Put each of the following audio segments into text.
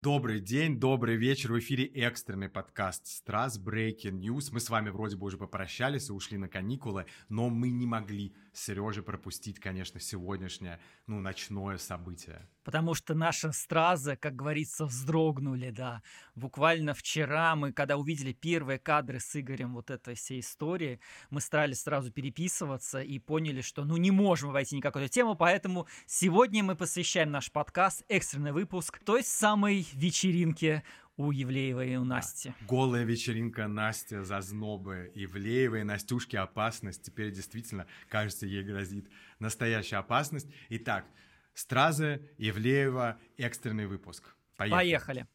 Добрый день, добрый вечер. В эфире экстренный подкаст «Страс Breaking News». Мы с вами вроде бы уже попрощались и ушли на каникулы, но мы не могли с Сережей пропустить, конечно, сегодняшнее, ну, ночное событие. Потому что наши стразы, как говорится, вздрогнули, да. Буквально вчера мы, когда увидели первые кадры с Игорем вот этой всей истории, мы старались сразу переписываться и поняли, что, ну, не можем войти ни какую-то тему, поэтому сегодня мы посвящаем наш подкаст, экстренный выпуск, той самой вечеринке у Евлеевой и у Насти. Голая вечеринка Настя, зазнобы, Евлеевой, Настюшки опасность. Теперь действительно, кажется, ей грозит настоящая опасность. Итак, Стразы, Евлеева, экстренный выпуск. Поехали. Поехали.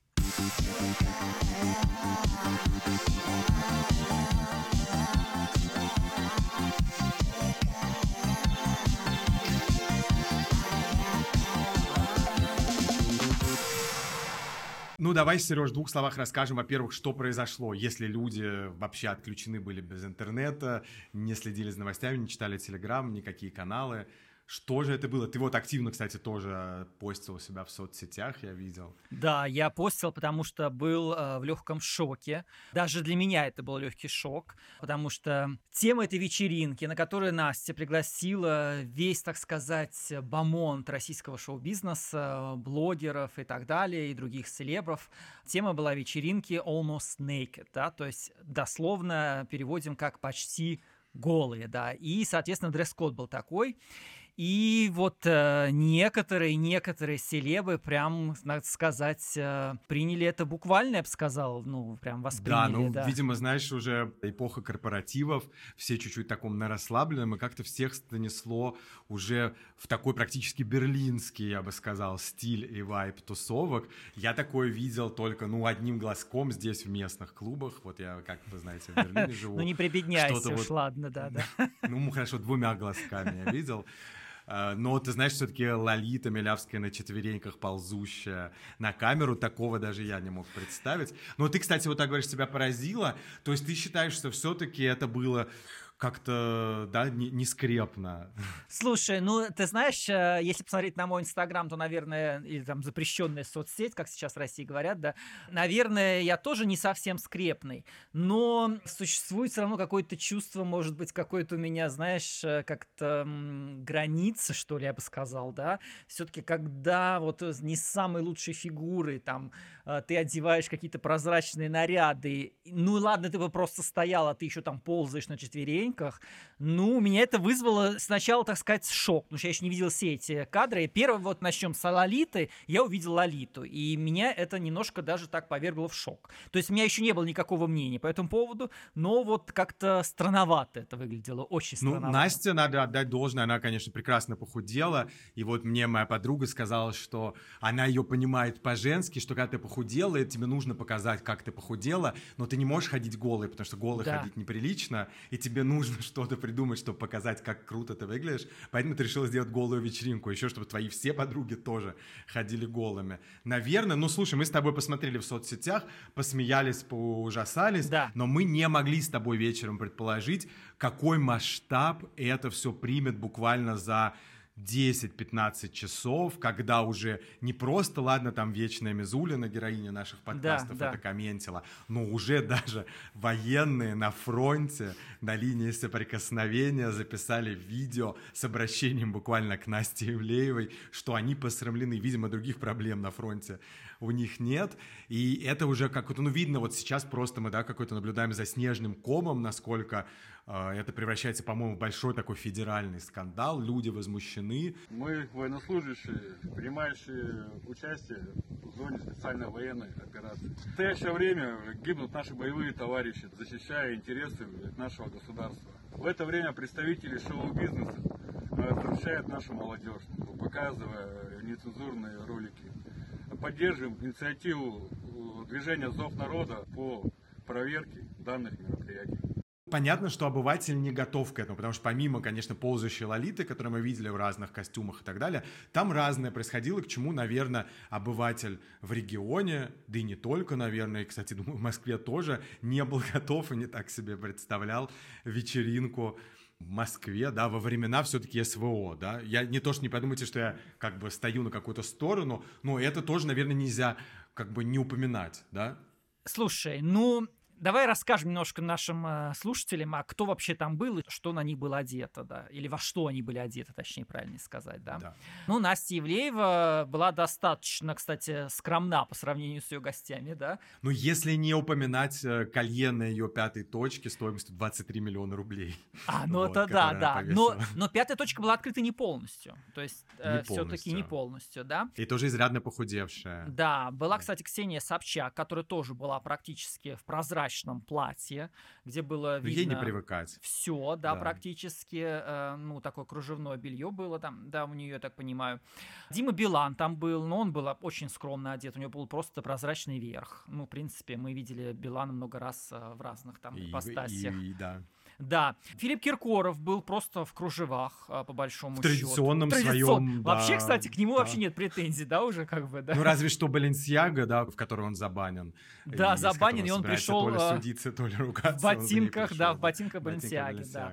Ну, давай, Сереж, в двух словах расскажем, во-первых, что произошло, если люди вообще отключены были без интернета, не следили за новостями, не читали телеграм, никакие каналы. Что же это было? Ты вот активно, кстати, тоже постил у себя в соцсетях, я видел. Да, я постил, потому что был э, в легком шоке. Даже для меня это был легкий шок, потому что тема этой вечеринки, на которую Настя пригласила весь, так сказать, бомонд российского шоу-бизнеса, блогеров и так далее, и других селебров, тема была вечеринки Almost Naked, да, то есть дословно переводим как почти голые, да, и, соответственно, дресс-код был такой. И вот э, некоторые, некоторые селебы прям, надо сказать, э, приняли это буквально, я бы сказал, ну, прям восприняли. Да, ну, да. видимо, знаешь, уже эпоха корпоративов, все чуть-чуть таком на расслабленном, и как-то всех станесло уже в такой практически берлинский, я бы сказал, стиль и вайп тусовок. Я такое видел только, ну, одним глазком здесь в местных клубах. Вот я, как вы знаете, в Берлине живу. Ну, не прибедняйся уж, ладно, да, да. Ну, хорошо, двумя глазками я видел. Э, но ты знаешь, все-таки Лолита Милявская на четвереньках ползущая на камеру, такого даже я не мог представить. Но ты, кстати, вот так говоришь, себя поразило, то есть ты считаешь, что все-таки это было как-то, да, не, не скрепно. Слушай, ну, ты знаешь, э, если посмотреть на мой Инстаграм, то, наверное, или там запрещенная соцсеть, как сейчас в России говорят, да, наверное, я тоже не совсем скрепный, но существует все равно какое-то чувство, может быть, какое-то у меня, знаешь, э, как-то граница, что ли, я бы сказал, да, все-таки, когда вот не самые лучшие фигуры, там, э, ты одеваешь какие-то прозрачные наряды, ну, ладно, ты бы просто стоял, а ты еще там ползаешь на четвереньках, ступеньках. Ну, меня это вызвало сначала, так сказать, шок, потому что я еще не видел все эти кадры. Первый вот начнем с Лолиты, я увидел Лолиту, и меня это немножко даже так повергло в шок. То есть у меня еще не было никакого мнения по этому поводу, но вот как-то странновато это выглядело, очень ну, странновато. Ну, Настя, надо отдать должное, она, конечно, прекрасно похудела, и вот мне моя подруга сказала, что она ее понимает по-женски, что когда ты похудела, тебе нужно показать, как ты похудела, но ты не можешь ходить голой, потому что голой да. ходить неприлично, и тебе нужно что-то придумать, чтобы показать, как круто ты выглядишь. Поэтому ты решил сделать голую вечеринку. Еще, чтобы твои все подруги тоже ходили голыми. Наверное, ну слушай, мы с тобой посмотрели в соцсетях, посмеялись, поужасались, да. но мы не могли с тобой вечером предположить, какой масштаб это все примет буквально за 10-15 часов, когда уже не просто, ладно, там вечная Мизулина, героиня наших подкастов, да, это да. комментила, но уже даже военные на фронте, на линии соприкосновения записали видео с обращением буквально к Насте Ивлеевой, что они посрамлены. Видимо, других проблем на фронте у них нет. И это уже как-то, ну, видно, вот сейчас просто мы, да, какой-то наблюдаем за снежным комом, насколько э, это превращается, по-моему, в большой такой федеральный скандал. Люди возмущены. Мы военнослужащие, принимающие участие в зоне специальной военной операции. В настоящее время гибнут наши боевые товарищи, защищая интересы нашего государства. В это время представители шоу-бизнеса защищают нашу молодежь, показывая нецензурные ролики. Поддерживаем инициативу движения «Зов народа» по проверке данных мероприятий. Понятно, что обыватель не готов к этому, потому что помимо, конечно, ползающей лолиты, которую мы видели в разных костюмах и так далее, там разное происходило, к чему, наверное, обыватель в регионе, да и не только, наверное, и, кстати, думаю, в Москве тоже не был готов и не так себе представлял вечеринку в Москве, да, во времена все-таки СВО, да, я не то, что не подумайте, что я как бы стою на какую-то сторону, но это тоже, наверное, нельзя как бы не упоминать, да? Слушай, ну, Давай расскажем немножко нашим э, слушателям, а кто вообще там был и что на них было одето, да, или во что они были одеты, точнее правильно сказать, да. Да. Ну, Настя Евлеева была достаточно, кстати, скромна по сравнению с ее гостями, да. Ну, если не упоминать э, колье на ее пятой точке стоимостью 23 миллиона рублей. А, ну Вот, это да, да. Но, но пятая точка была открыта не полностью. То есть Не все-таки не полностью. полностью, да. И тоже изрядно похудевшая. Да, была, кстати, Ксения Собчак, которая тоже была практически в прозрачном платье, где было Но ей не видно привыкать. все, да, Да. практически, э, ну, такое кружевное белье было там, да, у нее, я так понимаю. Дима Билан там был, но он был очень скромно одет, у него был просто прозрачный верх. Ну, в принципе, мы видели Билана много раз э, в разных там И- ипостасях. и- и да. Да, Филипп Киркоров был просто в кружевах, а, по большому В счету. традиционном Традицион- своем, да, Вообще, кстати, к нему да. вообще нет претензий, да, уже как бы, да. Ну, разве что Баленсиага, да, в которой он забанен. Да, из забанен, и он пришел, То ли э, судиться, то ли ругаться. в ботинках, да, в ботинках Ботинка Баленсиаги, да.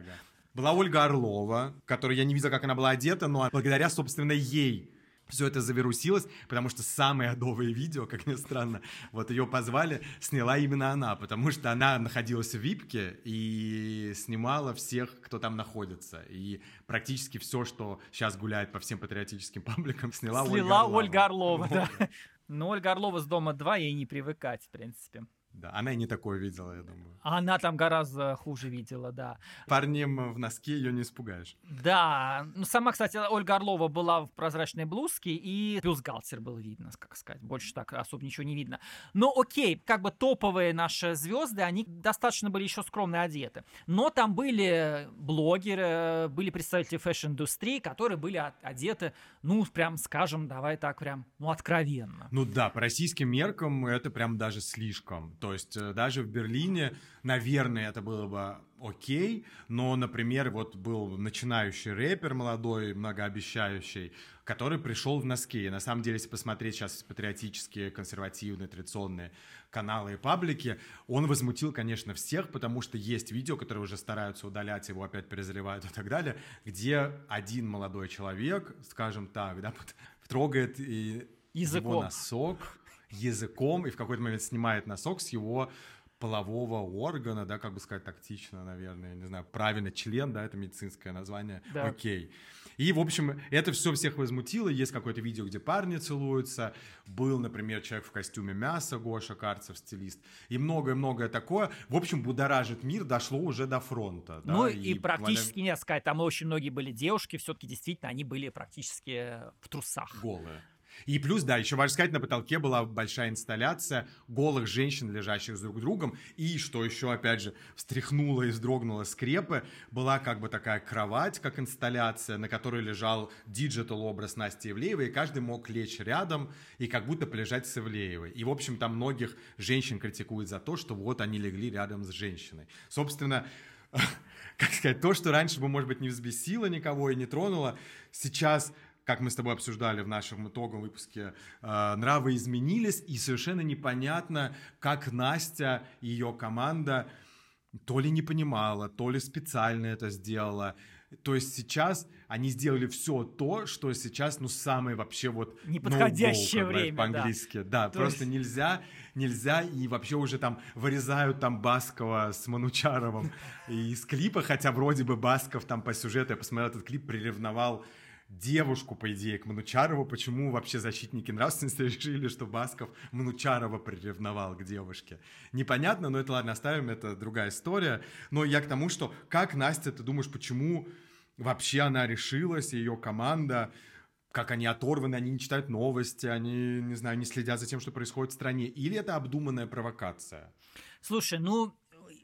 Была Ольга Орлова, которую я не видел, как она была одета, но благодаря, собственно, ей все это завирусилось, потому что самое адовое видео, как ни странно, вот ее позвали, сняла именно она, потому что она находилась в випке и снимала всех, кто там находится. И практически все, что сейчас гуляет по всем патриотическим пабликам, сняла Ольга Слила Орлова. Ольга Орлова, Вот. да. Но Ольга Орлова с дома 2, ей не привыкать, в принципе. Да, она и не такое видела, я думаю. Она там гораздо хуже видела, да. Парнем в носке ее не испугаешь. Да, ну сама, кстати, Ольга Орлова была в прозрачной блузке, и бюстгальтер был видно, как сказать, больше так особо ничего не видно. Но окей, как бы топовые наши звезды, они достаточно были еще скромно одеты. Но там были блогеры, были представители фэшн-индустрии, которые были одеты, ну, прям, скажем, давай так, прям, ну, откровенно. Ну да, по российским меркам это прям даже слишком. То есть э, даже в Берлине, наверное, это было бы окей, но, например, вот был начинающий рэпер молодой, многообещающий, который пришел в носке. И на самом деле, если посмотреть сейчас патриотические, консервативные, традиционные каналы и паблики, он возмутил, конечно, всех, потому что есть видео, которые уже стараются удалять, его опять перезаливают и так далее, где один молодой человек, скажем так, да, трогает и Языком. его носок языком и в какой-то момент снимает носок с его полового органа, да, как бы сказать тактично, наверное, не знаю, правильно, член, да, это медицинское название, Да. окей. И, в общем, это все всех возмутило, есть какое-то видео, где парни целуются, был, например, человек в костюме мяса, Гоша Карцев, стилист, и многое-многое такое, в общем, будоражит мир, дошло уже до фронта. да, ну и, практически, не сказать, там очень многие были девушки, все-таки действительно они были практически в трусах. голые. И плюс, да, еще важно сказать, на потолке была большая инсталляция голых женщин, лежащих с друг другом. И, что еще, опять же, встряхнуло и вздрогнуло скрепы, была как бы такая кровать, как инсталляция, на которой лежал digital образ Насти Ивлеевой, и каждый мог лечь рядом и как будто полежать с Ивлеевой. И, в общем, там многих женщин критикуют за то, что вот они легли рядом с женщиной. Собственно, как сказать, то, что раньше бы, может быть, не взбесило никого и не тронуло, сейчас как мы с тобой обсуждали в нашем итоговом выпуске, э, нравы изменились, и совершенно непонятно, как Настя и ее команда то ли не понимала, то ли специально это сделала. То есть сейчас они сделали все то, что сейчас, ну, самое вообще вот... Неподходящее как говорят время, да. По-английски, да. То просто есть- нельзя, нельзя, и вообще уже там вырезают там Баскова с Манучаровым из клипа, хотя вроде бы Басков там по сюжету, я посмотрел этот клип, приревновал девушку, по идее, к Манучарову. Почему вообще защитники нравственности решили, что Басков Манучарова приревновал к девушке? Непонятно, но это ладно, оставим, это другая история. Но я к тому, что как, Настя, ты думаешь, почему вообще она решилась, ее команда, как они оторваны, они не читают новости, они, не знаю, не следят за тем, что происходит в стране? Или это обдуманная провокация? Слушай, ну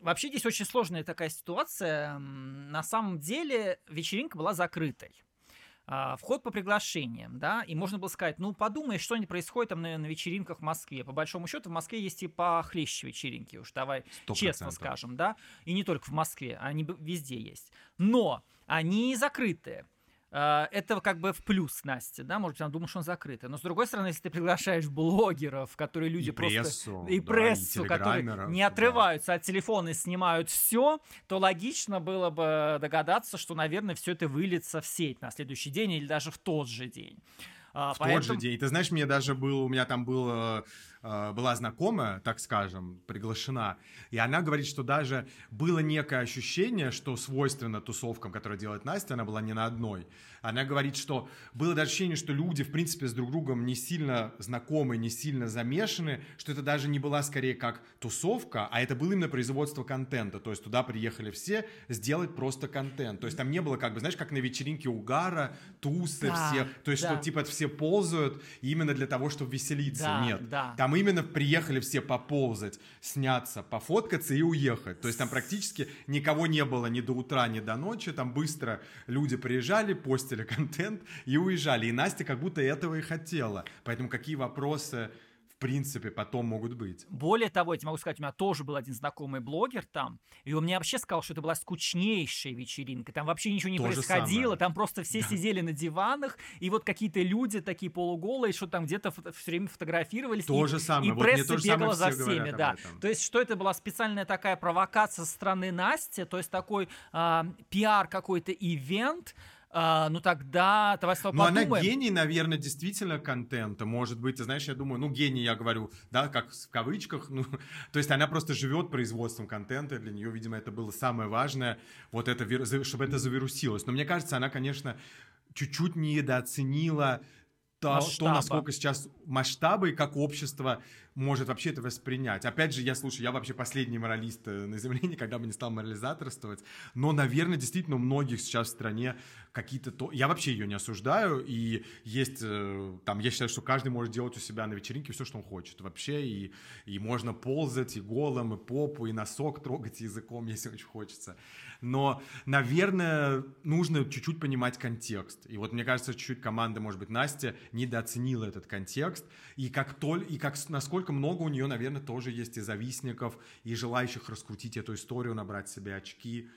вообще здесь очень сложная такая ситуация. На самом деле вечеринка была закрытой. А, Вход по приглашениям, да, и можно было сказать, ну, подумай, что не происходит там на, на вечеринках в Москве. По большому счету, в Москве есть и похлеще вечеринки, уж давай Сто честно процентов. скажем, да, и не только в Москве, они везде есть. Но они закрытые. А, Это как бы в плюс Насте, да, может быть, она думает, что он закрытый. Но с другой стороны, если ты приглашаешь блогеров, которые люди И просто... прессу, и да, прессу, и которые не да. отрываются от телефона и снимают все, то логично было бы догадаться, что, наверное, все это выльется в сеть на следующий день или даже в тот же день. А, В тот же день. Ты знаешь, мне даже был, у меня там был э, была знакомая, так скажем, приглашена, и она говорит, что даже было некое ощущение, что свойственно тусовкам, которые делает Настя, она была не на одной. Она говорит, что было даже ощущение, что люди, в принципе, с друг другом не сильно знакомы, не сильно замешаны, что это даже не была скорее как тусовка, а это было именно производство контента. То есть туда приехали все сделать просто контент. То есть там не было как бы, знаешь, как на вечеринке угара, тусы Да, все. То есть да. что типа все ползают именно для того, чтобы веселиться. Да, Нет. да. Там именно приехали все поползать, сняться, пофоткаться и уехать. То есть там практически никого не было ни до утра, ни до ночи. Там быстро люди приезжали, постили контент и уезжали. И Настя как будто этого и хотела. Поэтому какие вопросы в принципе потом могут быть? Более того, я тебе могу сказать, у меня тоже был один знакомый блогер там, и он мне вообще сказал, что это была скучнейшая вечеринка. Там вообще ничего не То происходило, там просто все сидели на диванах, и вот какие-то люди такие полуголые, что там где-то все время фотографировались. То и, же самое. И Вот пресса самое бегала за всеми, да. этом. То есть, что это была специальная такая провокация со стороны Насти, то есть такой а, пиар какой-то ивент, а, ну тогда давай с тобой Но она гений, наверное, действительно контента. Может быть, ты знаешь, я думаю, ну, гений, я говорю, да, как в кавычках. Ну, то есть она просто живет производством контента. Для нее, видимо, это было самое важное, вот это, чтобы это завирусилось. Но мне кажется, она, конечно, чуть-чуть недооценила то, то, Масштаба. насколько сейчас масштабы как общество может вообще это воспринять. Опять же, я слушаю, я вообще последний моралист э, на Земле, никогда бы не стал морализаторствовать, но, наверное, действительно у многих сейчас в стране какие-то... То... Я вообще ее не осуждаю, и есть э, там, я считаю, что каждый может делать у себя на вечеринке все, что он хочет вообще, и, и можно ползать и голым, и попу, и носок трогать языком, если очень хочется. Но, наверное, нужно чуть-чуть понимать контекст. И вот мне кажется, чуть-чуть команда, может быть, Настя недооценила этот контекст, и как толь, и как насколько много у нее, наверное, тоже есть и завистников, и желающих раскрутить эту историю, набрать себе очки.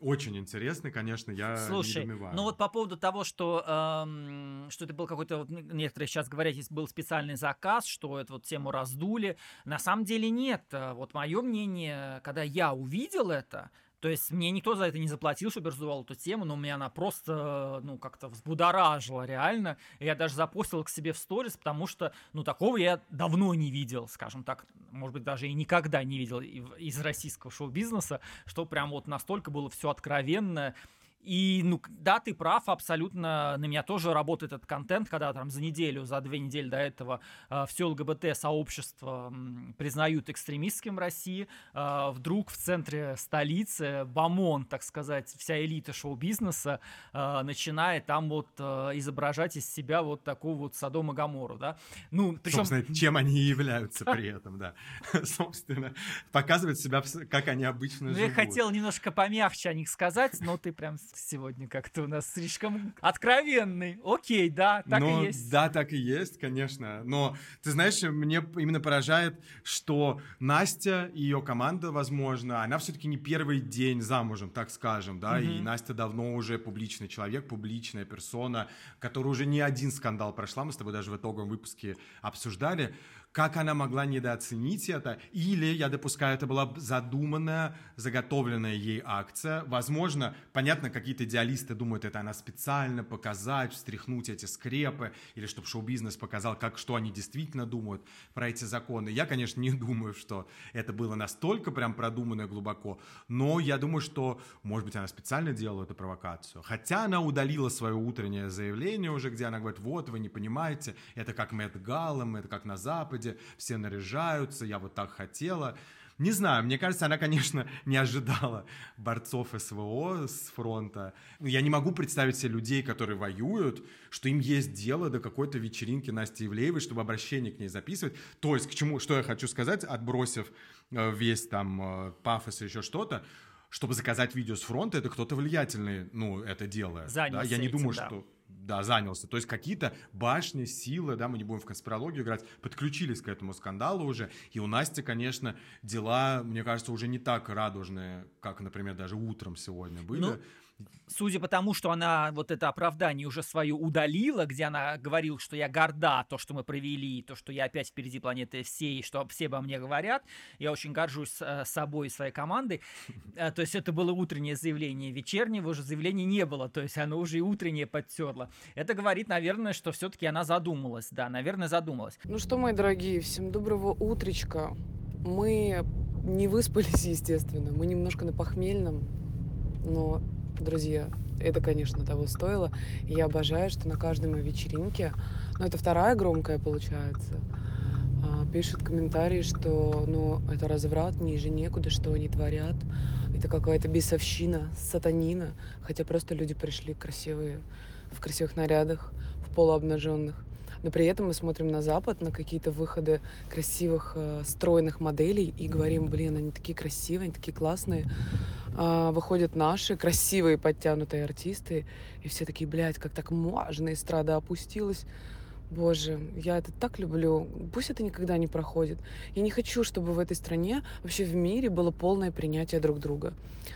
Очень интересно, конечно, я Слушай, недоумеваю. ну вот по поводу того, что, эм, что это был какой-то, вот некоторые сейчас говорят, здесь был специальный заказ, что эту вот тему раздули. На самом деле нет. Э, Вот мое мнение, когда я увидел это, то есть мне никто за это не заплатил, чтобы я раздувал эту тему, но меня она просто, ну, как-то взбудоражила реально. Я даже запостил к себе в сторис, потому что, ну, такого я давно не видел, скажем так, может быть, даже и никогда не видел из российского шоу-бизнеса, что прям вот настолько было все откровенно. И, ну, да, ты прав, абсолютно. На меня тоже работает этот контент, когда там за неделю, за две недели до этого все ЛГБТ-сообщество признают экстремистским в России. А, вдруг в центре столицы БАМОН, так сказать, вся элита шоу-бизнеса а, начинает там вот а, изображать из себя вот такую вот Содом и Гамору, да. Ну, причем... Собственно, чем они и являются при этом, да. Собственно, показывают себя, как они обычно Ну, я живут. хотел немножко помягче о них сказать, но ты прям сегодня как-то у нас слишком откровенный. Окей, да, так Ну, и есть. Да, так и есть, конечно. Но ты знаешь, мне именно поражает, что Настя и ее команда, возможно, она все-таки не первый день замужем, так скажем, да, и Мгм. Настя давно уже публичный человек, публичная персона, которая уже не один скандал прошла, мы с тобой даже в итоговом выпуске обсуждали. Как она могла недооценить это? Или, я допускаю, это была задуманная, заготовленная ей акция. Возможно, понятно, какие-то идеалисты думают, это она специально показать, встряхнуть эти скрепы, или чтобы шоу-бизнес показал, как, что они действительно думают про эти законы. Я, конечно, не думаю, что это было настолько прям продумано и глубоко, но я думаю, что, может быть, она специально делала эту провокацию. Хотя она удалила свое утреннее заявление уже, где она говорит, вот, вы не понимаете, это как Мэтт Галлам, это как на Западе, все наряжаются, я вот так хотела. Не знаю, мне кажется, она, конечно, не ожидала борцов СВО с фронта. Я не могу представить себе людей, которые воюют, что им есть дело до какой-то вечеринки Насти Ивлеевой, чтобы обращение к ней записывать. То есть, к чему, что я хочу сказать, отбросив э, весь там э, пафос и еще что-то, чтобы заказать видео с фронта, это кто-то влиятельный, ну, это делает. да? Занялся Я не этим, думаю, да. что да, занялся. То есть какие-то башни, силы, да, мы не будем в конспирологию играть, подключились к этому скандалу уже. И у Насти, конечно, дела, мне кажется, уже не так радужные, как, например, даже утром сегодня были. Ну, судя по тому, что она вот это оправдание уже свое удалила, где она говорила, что я горда, то, что мы провели, то, что я опять впереди планеты всей, что все обо мне говорят, я очень горжусь э, собой и своей командой. Э, то есть это было утреннее заявление, вечернего уже заявления не было, то есть оно уже и утреннее подтерло. Это говорит, наверное, что все-таки она задумалась, да, наверное, задумалась. Ну что, мои дорогие, всем доброго утречка. Мы не выспались, естественно, мы немножко на похмельном, но друзья, это, конечно, того стоило. И я обожаю, что на каждой моей вечеринке, ну, это вторая громкая, получается, а, пишут комментарии, что, ну, это разврат, ниже некуда, что они творят. Это какая-то бесовщина, сатанина. Хотя просто люди пришли красивые, в красивых нарядах, в полуобнаженных. Но при этом мы смотрим на Запад, на какие-то выходы красивых, э, стройных моделей и говорим, блин, они такие красивые, они такие классные. А, выходят наши красивые подтянутые артисты, и все такие, блядь, как так можно, эстрада опустилась. Боже, я это так люблю. Пусть это никогда не проходит. Я не хочу, чтобы в этой стране, вообще в мире было полное принятие друг друга.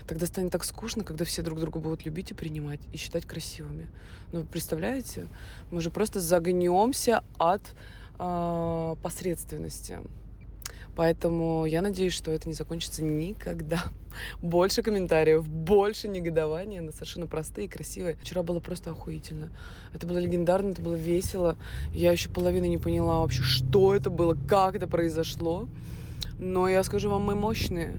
Тогда станет так скучно, когда все друг друга будут любить и принимать, и считать красивыми. Ну, представляете? Мы же просто загнемся от э, посредственности. Поэтому я надеюсь, что это не закончится никогда. Больше комментариев, больше негодования на совершенно простые и красивые. Вчера было просто охуительно. Это было легендарно, это было весело. Я еще половины не поняла вообще, что это было, как это произошло. Но я скажу вам, мы мощные.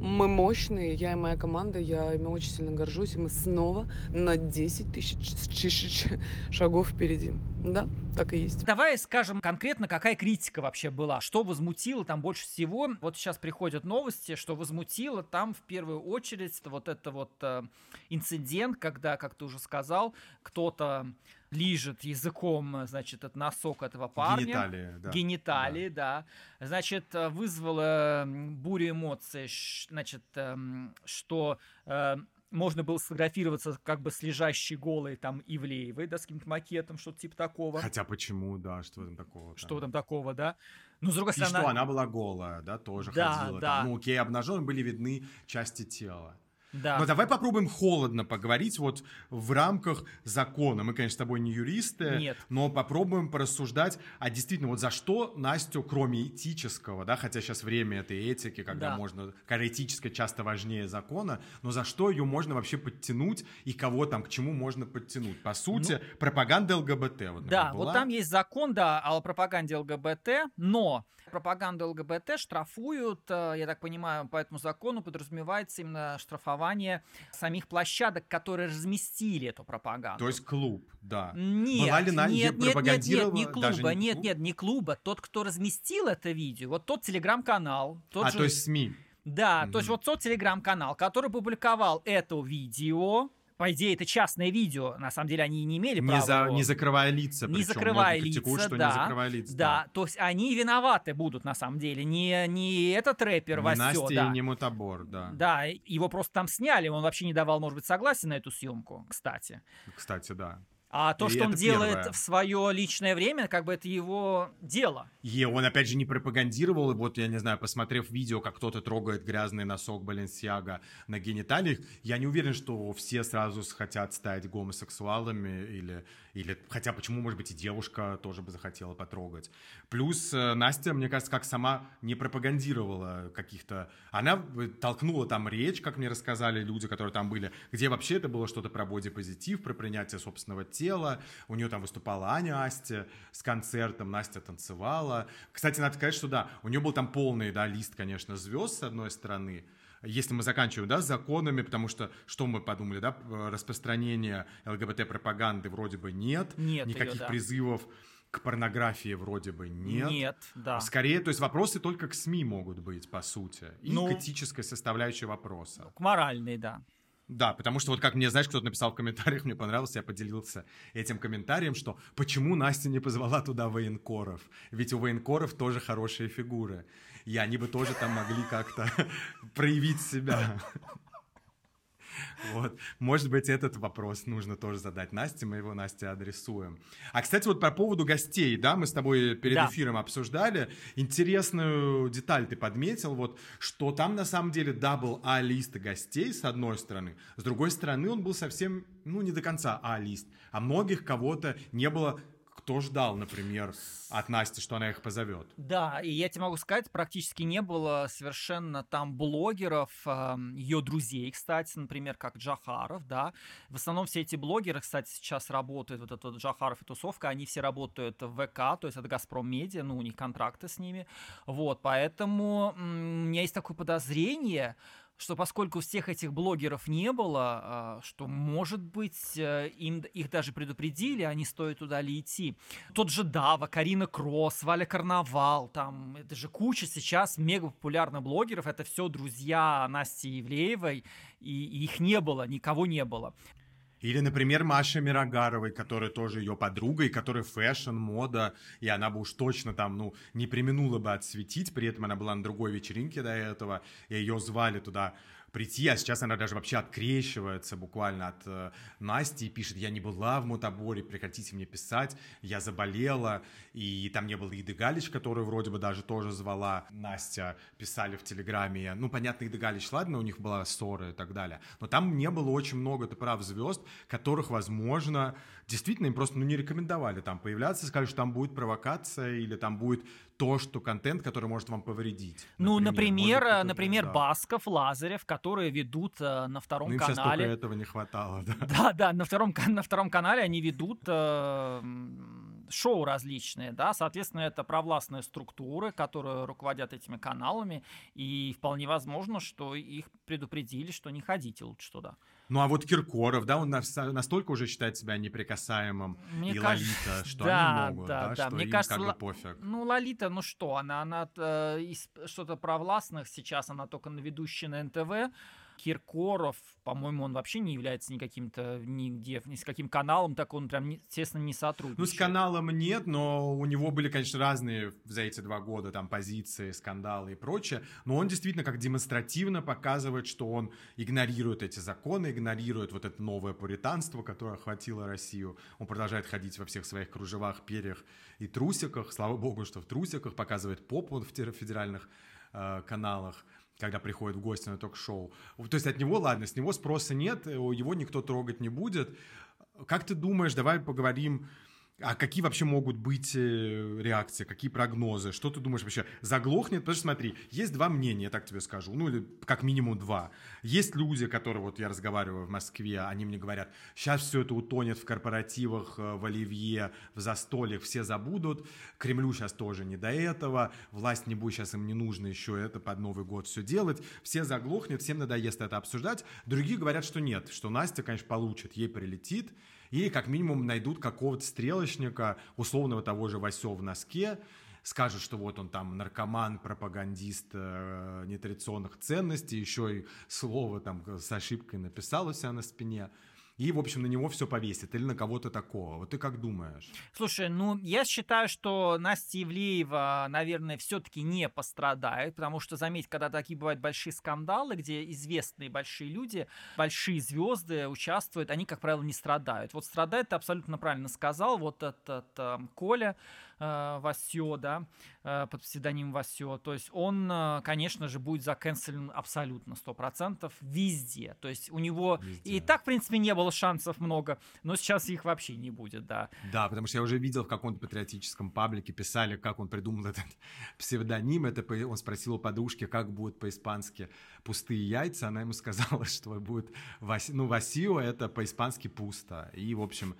Мы мощные, я и моя команда, я ими очень сильно горжусь, и мы снова на 10 тысяч шагов впереди. Да, так и есть. Давай скажем конкретно, какая критика вообще была, что возмутило там больше всего. Вот сейчас приходят новости, что возмутило там в первую очередь вот это вот э, инцидент, когда, как ты уже сказал, кто-то лижет языком, значит, этот носок этого парня. Гениталии, да. Гениталии, да. да. Значит, э, вызвало бурю эмоций, значит, эм, что э, можно было сфотографироваться как бы с лежащей голой там Ивлеевой, да, с каким-то макетом, что-то типа такого. Хотя почему, да, что там такого? Что там такого, да? Ну, с другой И стороны... что, она была голая, да, тоже да, ходила. Да. Там, ну, окей, обнаженные были видны части тела. Да. Но давай попробуем холодно поговорить вот в рамках закона. Мы, конечно, с тобой не юристы, Нет. но попробуем порассуждать, а действительно, вот за что Настю, кроме этического, да, хотя сейчас время этой этики, когда да. можно, когда этическое часто важнее закона, но за что ее можно вообще подтянуть и кого там к чему можно подтянуть? По сути, ну, пропаганда ЛГБТ. Вот, да, была. вот там есть закон, да, о пропаганде ЛГБТ, но пропаганду ЛГБТ штрафуют, э, я так понимаю, по этому закону подразумевается именно штрафование самих площадок, которые разместили эту пропаганду. То есть клуб, да. Нет, Была ли нет, нет, нет, нет, не клуба, не нет, клуб? нет, не клуба. Тот, кто разместил это видео, вот тот телеграм-канал. Тот а, же... то есть СМИ. Да, mm то есть вот тот телеграм-канал, который публиковал это видео, по идее, это частное видео. На самом деле они не имели не права. За, его... Не закрывая лица. Не закрывая лица, что да. Не закрывая лица, да. да. То есть они виноваты будут на самом деле. Не, не этот рэпер не Васё, Настя да. и не Мутабор, да. Да, его просто там сняли. Он вообще не давал, может быть, согласия на эту съемку, кстати. Кстати, да. А то, и что он делает первое. в свое личное время, как бы это его дело. И он, опять же, не пропагандировал. И вот, я не знаю, посмотрев видео, как кто-то трогает грязный носок Баленсиага на гениталиях, я не уверен, что все сразу хотят стать гомосексуалами или, или... Хотя почему, может быть, и девушка тоже бы захотела потрогать. Плюс э, Настя, мне кажется, как сама не пропагандировала каких-то... Она толкнула там речь, как мне рассказали люди, которые там были, где вообще это было что-то про бодипозитив, про принятие собственного тела. У нее там выступала Аня Асти с концертом, Настя танцевала. Кстати, надо сказать, что да, у нее был там полный, да, лист, конечно, звезд с одной стороны, если мы заканчиваем, да, законами, потому что, что мы подумали, да, распространение ЛГБТ-пропаганды вроде бы нет, нет никаких ее, да. призывов к порнографии вроде бы нет. Нет, да. Скорее, то есть вопросы только к СМИ могут быть, по сути, и ну, к этической составляющей вопроса. К моральной, да. Да, потому что вот как мне, знаешь, кто-то написал в комментариях, мне понравилось, я поделился этим комментарием, что почему Настя не позвала туда военкоров? Ведь у военкоров тоже хорошие фигуры, и они бы тоже там могли как-то проявить себя. Вот. Может быть, этот вопрос нужно тоже задать Насте, мы его Насте адресуем. А, кстати, вот по поводу гостей, да, мы с тобой перед да. эфиром обсуждали. Интересную деталь ты подметил, вот, что там на самом деле double A-list гостей, с одной стороны. С другой стороны, он был совсем, ну, не до конца A-list. А многих кого-то не было кто ждал, например, от Насти, что она их позовет? Да, и я тебе могу сказать, практически не было совершенно там блогеров, э, ее друзей, кстати, например, как Джахаров, да. В основном все эти блогеры, кстати, сейчас работают, вот этот Джахаров и тусовка, они все работают в ВК, то есть это Газпром Медиа, ну, у них контракты с ними. Вот, поэтому у меня есть такое подозрение, что поскольку всех этих блогеров не было, а, что, может быть, э, им, их даже предупредили, а не стоит туда ли идти. Тот же Дава, Карина Кросс, Валя Карнавал, там, это же куча сейчас мега популярных блогеров, это все друзья Насти Ивлеевой, и, и их не было, никого не было. Или, например, Маша Миногарова, которая тоже ее подруга, и которая фэшн, мода, и она бы уж точно там, ну, не преминула бы отсветить, при этом она была на другой вечеринке до этого, и ее звали туда прийти, а сейчас она даже вообще открещивается буквально от э, Насти и пишет, я не была в мутаборе, прекратите мне писать, я заболела, и там не было Иды Галич, которую вроде бы даже тоже звала. Настя, писали в Телеграме, ну, понятно, Иды Галич, ладно, у них была ссора и так далее, но там не было очень много, ты прав, звезд, которых, возможно, действительно им просто ну, не рекомендовали там появляться, сказали, что там будет провокация или там будет то, что контент, который может вам повредить. Ну, например, например, например да. Басков, Лазарев, которые ведут э, на втором ну, им канале. Сейчас только этого не хватало, да. Да, да, на втором, на втором канале они ведут э, шоу различные, да, соответственно, это провластные структуры, которые руководят этими каналами, и вполне возможно, что их предупредили, что не ходите лучше туда. Ну а вот Киркоров, да, он настолько уже считает себя неприкасаемым, Мне и кажется, Лолита, что да, они могут, да, да, да. что Мне им кажется, как бы пофиг. Ну, Лолита, ну что, она, она э, из что-то провластных сейчас, она только на ведущей на НТВ, Киркоров, по-моему, он вообще не является никаким-то нигде, ни с каким каналом, так он прям, естественно, не сотрудничает. Ну, с каналом нет, но у него были, конечно, разные за эти два года там позиции, скандалы и прочее, но он действительно как демонстративно показывает, что он игнорирует эти законы, игнорирует вот это новое пуританство, которое охватило Россию. Он продолжает ходить во всех своих кружевах, перьях и трусиках. Слава богу, что в трусиках показывает попу в федеральных э, каналах когда приходит в гости на ток-шоу. То есть от него, ладно, с него спроса нет, его никто трогать не будет. Как ты думаешь, давай поговорим а какие вообще могут быть э, реакции, какие прогнозы? Что ты думаешь вообще? Заглохнет? Потому что смотри, есть два мнения, я так тебе скажу, ну или как минимум два. Есть люди, которые, вот я разговариваю в Москве, они мне говорят, сейчас все это утонет в корпоративах, э, в оливье, в застольях, все забудут, Кремлю сейчас тоже не до этого, власть не будет, сейчас им не нужно еще это под Новый год все делать, все заглохнет, всем надоест это обсуждать. Другие говорят, что нет, что Настя, конечно, получит, ей прилетит, или как минимум найдут какого-то стрелочника, условного того же Васё в носке, скажут, что вот он там наркоман, пропагандист э, нетрадиционных ценностей, еще и слово там с ошибкой написал у себя на спине и, в общем, на него все повесит или на кого-то такого. Вот ты как думаешь? Слушай, ну, я считаю, что Настя Ивлеева, наверное, все-таки не пострадает, потому что, заметь, когда такие бывают большие скандалы, где известные большие люди, большие звезды участвуют, они, как правило, не страдают. Вот страдает, ты абсолютно правильно сказал, вот этот э, Коля, Васё, да, э, под псевдонимом Васё, то есть он, э, конечно же, будет заканцелен абсолютно 100% везде, то есть у него везде. и так, в принципе, не было шансов много, но сейчас их вообще не будет, да. Да, потому что я уже видел в каком-то патриотическом паблике, писали, как он придумал этот псевдоним, это он спросил у подружки, как будет по-испански пустые яйца, она ему сказала, что будет, ну, Васио это по-испански пусто, и, в общем,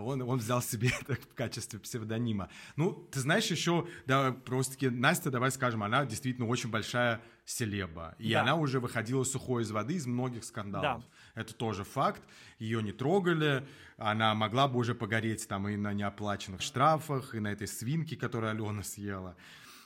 он, он взял себе это в качестве псевдонима. Ну, ты знаешь, еще, да, просто-таки Настя, давай скажем, она действительно очень большая селеба. И да. она уже выходила сухой из воды из многих скандалов. Да. Это тоже факт. Ее не трогали. Она могла бы уже погореть там и на неоплаченных штрафах, и на этой свинке, которую Алена съела.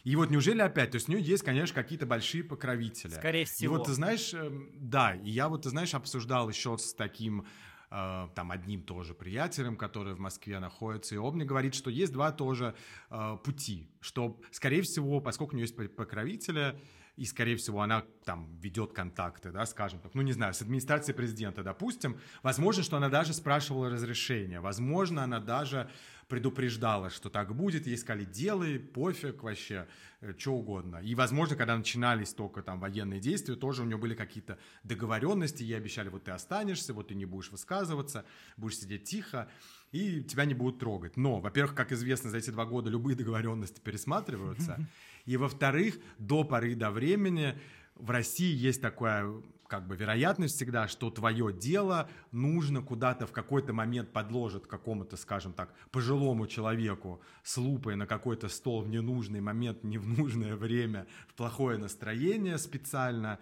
И вот неужели опять, то есть у нее есть, конечно, какие-то большие покровители. Скорее всего. И вот ты знаешь, эм, да, и я вот, ты знаешь, обсуждал еще с таким э, там одним тоже приятелем, который в Москве находится, и он мне говорит, что есть два тоже э, пути, что, скорее всего, поскольку у нее есть покровители, и, скорее всего, она там ведет контакты, да, скажем так, ну, не знаю, с администрацией президента, допустим, возможно, что она даже спрашивала разрешения, возможно, она даже предупреждала, что так будет, ей сказали, делай, пофиг вообще, э, что угодно. И, возможно, когда начинались только там военные действия, тоже у нее были какие-то договоренности, ей обещали, вот ты останешься, вот ты не будешь высказываться, будешь сидеть тихо, и тебя не будут трогать. Но, во-первых, как известно, за эти два года любые договоренности пересматриваются, и, во-вторых, до поры до времени в России есть такая как бы вероятность всегда, что твое дело нужно куда-то в какой-то момент подложить какому-то, скажем так, пожилому человеку с лупой на какой-то стол в ненужный момент, не в нужное время, в плохое настроение специально.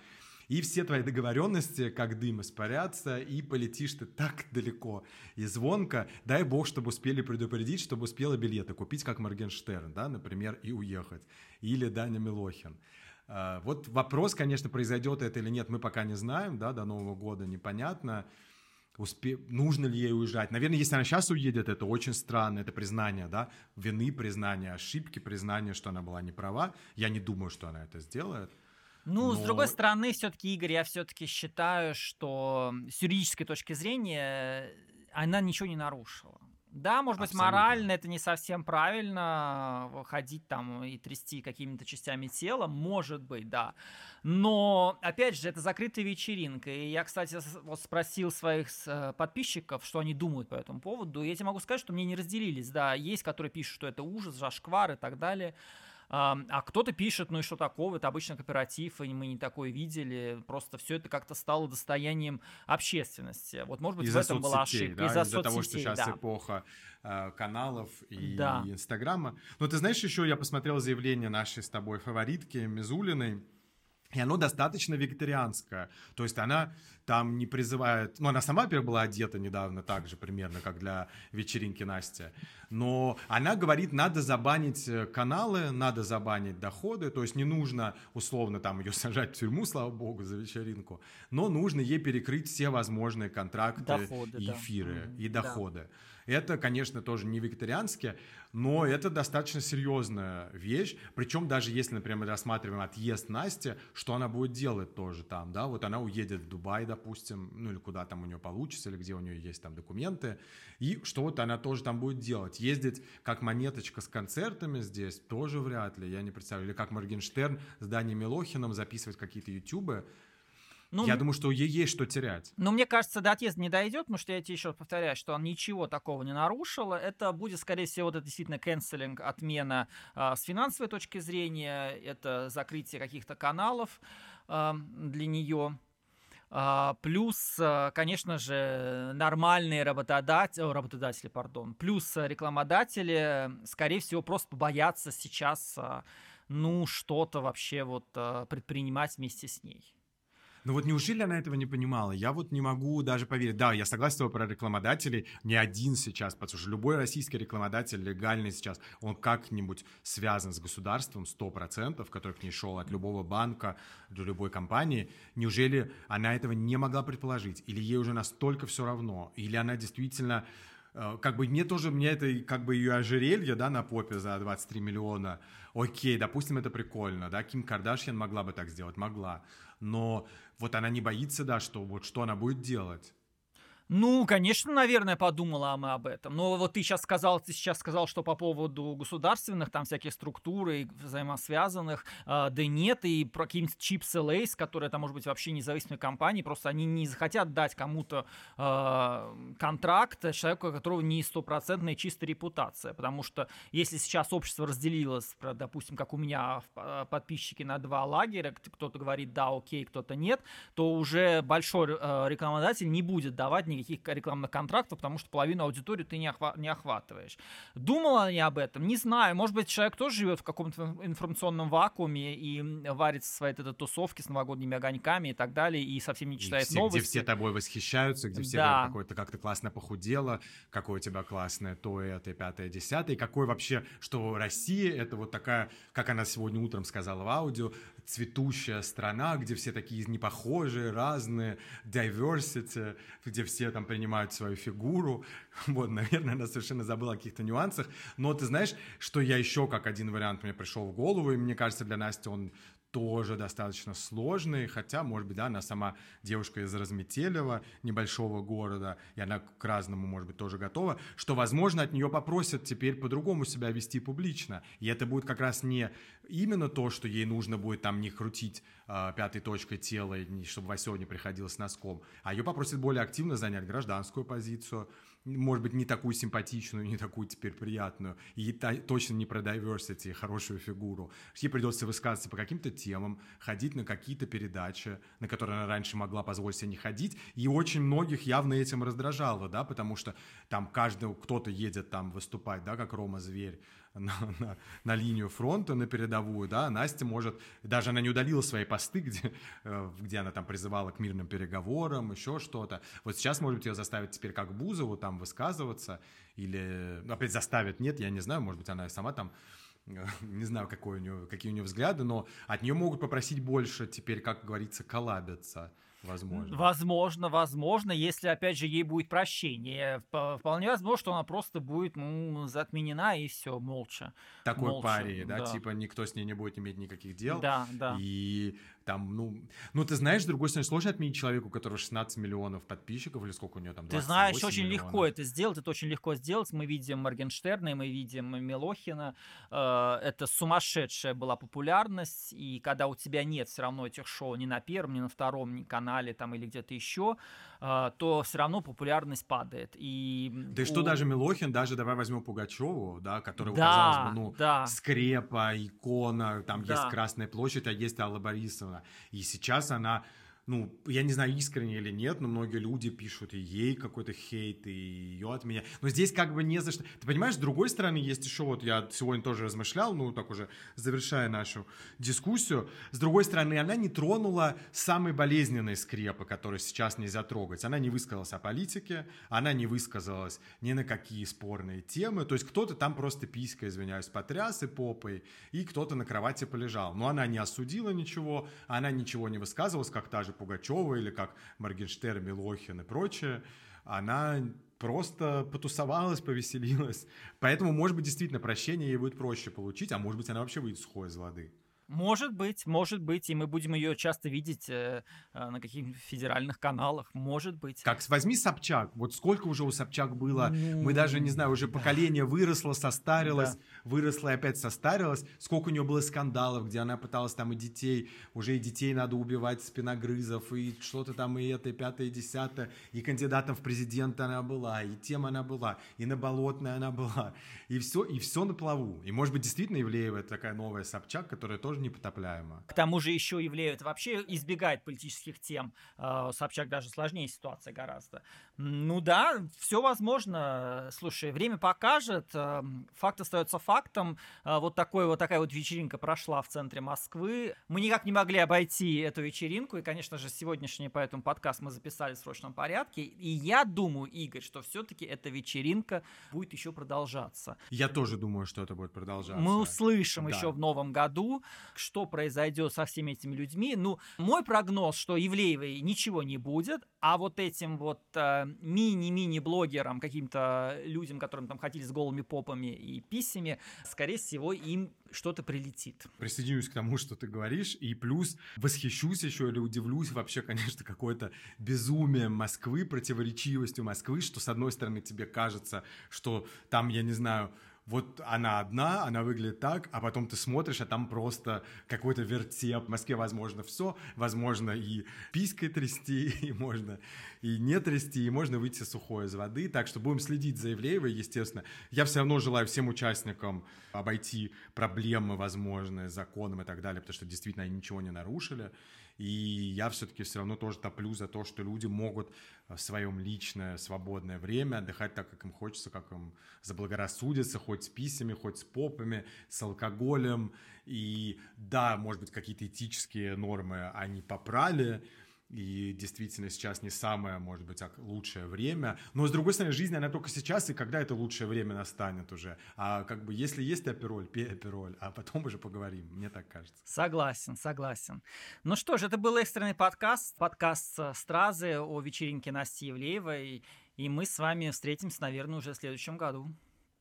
И все твои договоренности, как дым, испарятся, и полетишь ты так далеко и звонко. Дай бог, чтобы успели предупредить, чтобы успела билеты купить, как Моргенштерн, да, например, и уехать. Или Даня Милохин. А, вот вопрос, конечно, произойдет это или нет, мы пока не знаем, да, до Нового года непонятно. Успе... Нужно ли ей уезжать? Наверное, если она сейчас уедет, это очень странно, это признание, да, вины, признание ошибки, признание, что она была не права. Я не думаю, что она это сделает. Ну, но... с другой стороны, все-таки, Игорь, я все-таки считаю, что с юридической точки зрения она ничего не нарушила. Да, может быть, Абсолютно. морально это не совсем правильно, э, ходить там и трясти какими-то частями тела, может быть, да. Но, опять же, это закрытая вечеринка. И я, кстати, вот спросил своих э, подписчиков, что они думают по этому поводу. И я тебе могу сказать, что мне не разделились. Да, есть, которые пишут, что это ужас, зашквар и так далее. А кто-то пишет, ну и что такого, это обычно кооператив, и мы не такое видели, просто все это как-то стало достоянием общественности. Вот, может быть, из-за в этом была ошибка. Да? Из-за, из-за того, что сейчас да. эпоха э, каналов и да. Инстаграма. Но ты знаешь, еще я посмотрел заявление нашей с тобой фаворитки Мизулиной, и оно достаточно вегетарианское. То есть она там не призывает... Ну, она сама, во была одета недавно так же примерно, как для вечеринки Настя. Но она говорит, надо забанить э, каналы, надо забанить доходы. То есть не нужно, условно, там ее сажать в тюрьму, слава богу, за вечеринку. Но нужно ей перекрыть все возможные контракты, доходы, эфиры да. и доходы. Да. Это, конечно, тоже не вегетарианские, но это достаточно серьезная вещь. Причем даже если, например, рассматриваем отъезд Насти, что она будет делать тоже там, да, вот она уедет в Дубай, допустим, ну или куда там у нее получится, или где у нее есть там документы, и что вот она тоже там будет делать. Ездить как монеточка с концертами здесь тоже вряд ли, я не представляю. Или как Моргенштерн с Даней Милохиным записывать какие-то ютубы, ну, я думаю, что ей есть что терять. Ну, мне кажется, до отъезда не дойдет, потому что я тебе еще повторяю, что он ничего такого не нарушил. Это будет, скорее всего, вот это действительно канцелинг, отмена э, с финансовой точки зрения, это закрытие каких-то каналов э, для нее. Uh, плюс, конечно же, нормальные работодатели, работодатели, пардон, плюс рекламодатели, скорее всего, просто боятся сейчас, ну, что-то вообще вот предпринимать вместе с ней. Но вот неужели она этого не понимала? Я вот не могу даже поверить. Да, я согласен с тобой про рекламодателей. Не один сейчас, потому что любой российский рекламодатель легальный сейчас, он как-нибудь связан с государством, 100%, который к ней шел от любого банка до любой компании. Неужели она этого не могла предположить? Или ей уже настолько все равно? Или она действительно э, как бы мне тоже, мне это как бы ее ожерелье, да, на попе за 23 миллиона, окей, допустим, это прикольно, да, Ким Кардашьян могла бы так сделать, могла, но вот она не боится, да, что вот что она будет делать. Ну, конечно, наверное, подумала мы об этом. Но вот ты сейчас сказал, ты сейчас сказал, что по поводу государственных там всяких структур и взаимосвязанных, э, да нет, и про какие-нибудь чипсы Лейс, которые это может быть вообще независимые компании, просто они не захотят дать кому-то э, контракт человеку, у которого не стопроцентная чистая репутация, потому что если сейчас общество разделилось, допустим, как у меня а, подписчики на два лагеря, кто-то говорит да, окей, кто-то нет, то уже большой э, рекламодатель не будет давать никаких рекламных контрактов, потому что половину аудитории ты не, охва- не охватываешь. Думала они об этом? Не знаю. Может быть, человек тоже живет в каком-то информационном вакууме и варится в своей этой тусовке с новогодними огоньками и так далее, и совсем не читает все, новости. Где все тобой восхищаются, где все да. говорят, какой как ты классно похудела, какое у тебя классное то, это, пятое, десятое, и какой вообще, что Россия, это вот такая, как она сегодня утром сказала в аудио, цветущая страна, где все такие непохожие, разные, diversity, где все там принимают свою фигуру. Вот, наверное, она совершенно забыла о каких-то нюансах. Но ты знаешь, что я еще как один вариант мне пришел в голову, и мне кажется, для Насти он тоже достаточно сложный, хотя, может быть, да, она сама девушка из Разметелева, небольшого города, и она к разному, может быть, тоже готова, что, возможно, от нее попросят теперь по-другому себя вести публично. И это будет как раз не именно то, что ей нужно будет там не крутить э, пятой точкой тела, чтобы Васё не приходилось носком, а ее попросят более активно занять гражданскую позицию, может быть, не такую симпатичную, не такую теперь приятную, и та, точно не про diversity, хорошую фигуру. Ей придется высказываться по каким-то темам, ходить на какие-то передачи, на которые она раньше могла позволить себе не ходить, и очень многих явно этим раздражало, да, потому что там каждый, кто-то едет там выступать, да, как Рома Зверь, на, на, на линию фронта, на передовую, да, Настя может, даже она не удалила свои посты, где, э, где она там призывала к мирным переговорам, еще что-то. Вот сейчас, может быть, ее заставят теперь как Бузову там высказываться, или, ну, опять заставят, нет, я не знаю, может быть, она сама там не знаю, какой у нее, какие у нее взгляды, но от нее могут попросить больше теперь, как говорится, коллабиться. Возможно. Возможно, возможно, если, опять же, ей будет прощение. Вполне возможно, что она просто будет ну, отменена и все, молча. Такой молча, паре, да? да, типа никто с ней не будет иметь никаких дел. Да, да. И там, ну, ну, ты знаешь, с другой стороны, сложно отменить человеку, у которого 16 миллионов подписчиков, или сколько у него там, Ты знаешь, очень миллионов. легко это сделать, это очень легко сделать. Мы видим Моргенштерна, мы видим Милохина. Э, это сумасшедшая была популярность, и когда у тебя нет все равно этих шоу ни на первом, ни на втором канале там или где-то еще, то все равно популярность падает. И да и что даже Милохин, даже давай возьмем Пугачеву, да, которого, да, казалось бы, ну, да. скрепа, икона, там Да. есть Красная площадь, а есть Алла Борисовна. И сейчас она, ну, я не знаю, искренне или нет, но многие люди пишут и ей какой-то хейт, и ее от меня. Но здесь как бы не за что. Ты понимаешь, с другой стороны, есть еще вот, я сегодня тоже размышлял, ну, так уже завершая нашу дискуссию, с другой стороны, она не тронула самой болезненной скрепы, которую сейчас нельзя трогать. Она не высказалась о политике, она не высказалась ни на какие спорные темы, то есть кто-то там просто писька, извиняюсь, потряс и попой, и кто-то на кровати полежал. Но она не осудила ничего, она ничего не высказывалась, как та же Пугачева или как Моргенштерн, Милохин и прочее. Она просто потусовалась, повеселилась. Поэтому, может быть, действительно, прощение ей будет проще получить, а может быть, она вообще выйдет сухой из воды. Может быть, может быть, и мы будем ее часто видеть э, э, на каких-нибудь федеральных каналах, может быть. Как возьми Собчак, вот сколько уже у Собчак было, мы даже, не знаю, уже поколение выросло, состарилось, Да. выросло и опять состарилось, сколько у нее было скандалов, где она пыталась там и детей, уже и детей надо убивать, спиногрызов, и что-то там и это, и пятое, и десятое, и кандидатом в президенты она была, и тем она была, и на болотной она была, и все, и все на плаву. И, может быть, действительно Ивлеева такая новая Собчак, которая тоже непотопляема. К тому же еще Ивлеев это вообще избегает политических тем. Э, Собчак даже сложнее ситуация гораздо. Ну да, все возможно. Слушай, время покажет. Э, Факт остается фактом. Э, Вот такой вот такая вот вечеринка прошла в центре Москвы. Мы никак не могли обойти эту вечеринку. И, конечно же, сегодняшний поэтому подкаст мы записали в срочном порядке. И я думаю, Игорь, что все-таки эта вечеринка будет еще продолжаться. Я тоже думаю, что это будет продолжаться. Мы услышим Да. еще в новом году, что произойдет со всеми этими людьми. Ну, мой прогноз, что Ивлеевой ничего не будет, а вот этим вот э, мини-мини-блогерам, каким-то людям, которым там ходили с голыми попами и писями, скорее всего, им что-то прилетит. присоединюсь к тому, что ты говоришь, и плюс восхищусь еще или удивлюсь вообще, конечно, какое-то безумие Москвы, противоречивостью Москвы, что с одной стороны тебе кажется, что там, я не знаю, вот она одна, она выглядит так, а потом ты смотришь, а там просто какой-то вертеп. В Москве возможно все, возможно и писькой трясти, и можно и не трясти, и можно выйти сухой из воды. Так что будем следить за Ивлеевой, естественно. Я все равно желаю всем участникам обойти проблемы возможные законом и так далее, потому что действительно они ничего не нарушили. И я все-таки все равно тоже топлю за то, что люди могут в своем личное свободное время отдыхать так, как им хочется, как им заблагорассудится, хоть с писями, хоть с попами, с алкоголем. И да, может быть, какие-то этические нормы они попрали, и действительно сейчас не самое, может быть, так, лучшее время. Но, с другой стороны, жизнь, она только сейчас, и когда это лучшее время настанет уже. А как бы, если есть апероль, пей апероль, а потом уже поговорим, мне так кажется. Согласен, согласен. Ну что ж, это был экстренный подкаст, подкаст Стразы о вечеринке Насти Евлеевой, и мы с вами встретимся, наверное, уже в следующем году.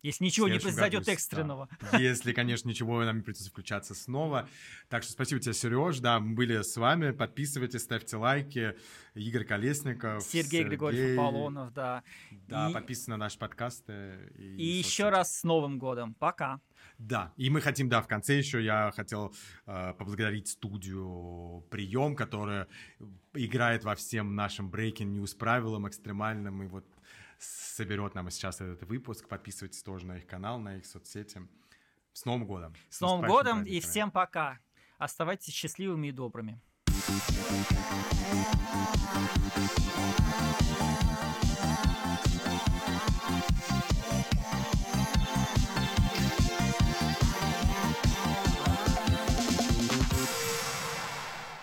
Если ничего не произойдет году, экстренного. Да. Если, конечно, ничего, нам не придется включаться снова. Так что спасибо тебе, Сереж. Да, мы были с вами. Подписывайтесь, ставьте лайки. Игорь Колесников. Сергей, Сергей... Григорьев Аполлонов, да. Да, и... подписывайтесь на наши подкасты. И, и еще раз с Новым годом. Пока. Да, и мы хотим, да, в конце еще я хотел э, поблагодарить студию Прием, которая играет во всем нашим breaking news правилам экстремальным, и вот соберет нам сейчас этот выпуск. Подписывайтесь тоже на их канал, на их соцсети. С Новым годом! С Новым годом и всем пока! Оставайтесь счастливыми и добрыми.